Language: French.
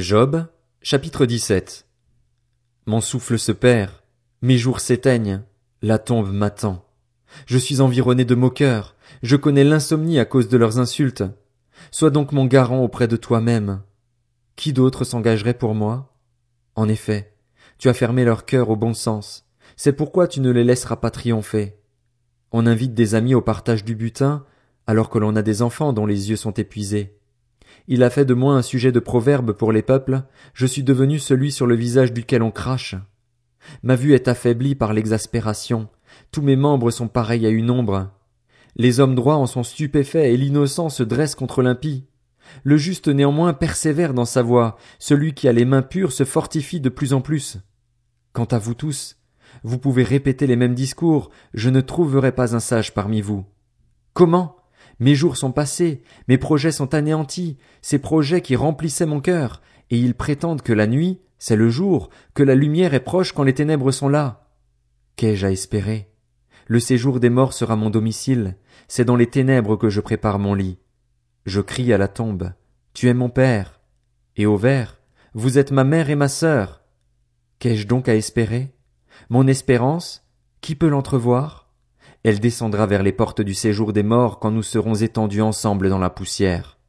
Job, chapitre 17 Mon souffle se perd, mes jours s'éteignent, la tombe m'attend. Je suis environné de moqueurs, je connais l'insomnie à cause de leurs insultes. Sois donc mon garant auprès de toi-même. Qui d'autre s'engagerait pour moi? En effet, tu as fermé leur cœur au bon sens. C'est pourquoi tu ne les laisseras pas triompher. On invite des amis au partage du butin, alors que l'on a des enfants dont les yeux sont épuisés. Il a fait de moi un sujet de proverbe pour les peuples, je suis devenu celui sur le visage duquel on crache. Ma vue est affaiblie par l'exaspération, tous mes membres sont pareils à une ombre. Les hommes droits en sont stupéfaits et l'innocent se dresse contre l'impie. Le juste néanmoins persévère dans sa voie, celui qui a les mains pures se fortifie de plus en plus. Quant à vous tous, vous pouvez répéter les mêmes discours, je ne trouverai pas un sage parmi vous. Comment? Mes jours sont passés, mes projets sont anéantis, ces projets qui remplissaient mon cœur, et ils prétendent que la nuit, c'est le jour, que la lumière est proche quand les ténèbres sont là. Qu'ai-je à espérer? Le séjour des morts sera mon domicile, c'est dans les ténèbres que je prépare mon lit. Je crie à la tombe. Tu es mon père. Et au ver, vous êtes ma mère et ma sœur. Qu'ai-je donc à espérer? Mon espérance, qui peut l'entrevoir? Elle descendra vers les portes du séjour des morts quand nous serons étendus ensemble dans la poussière.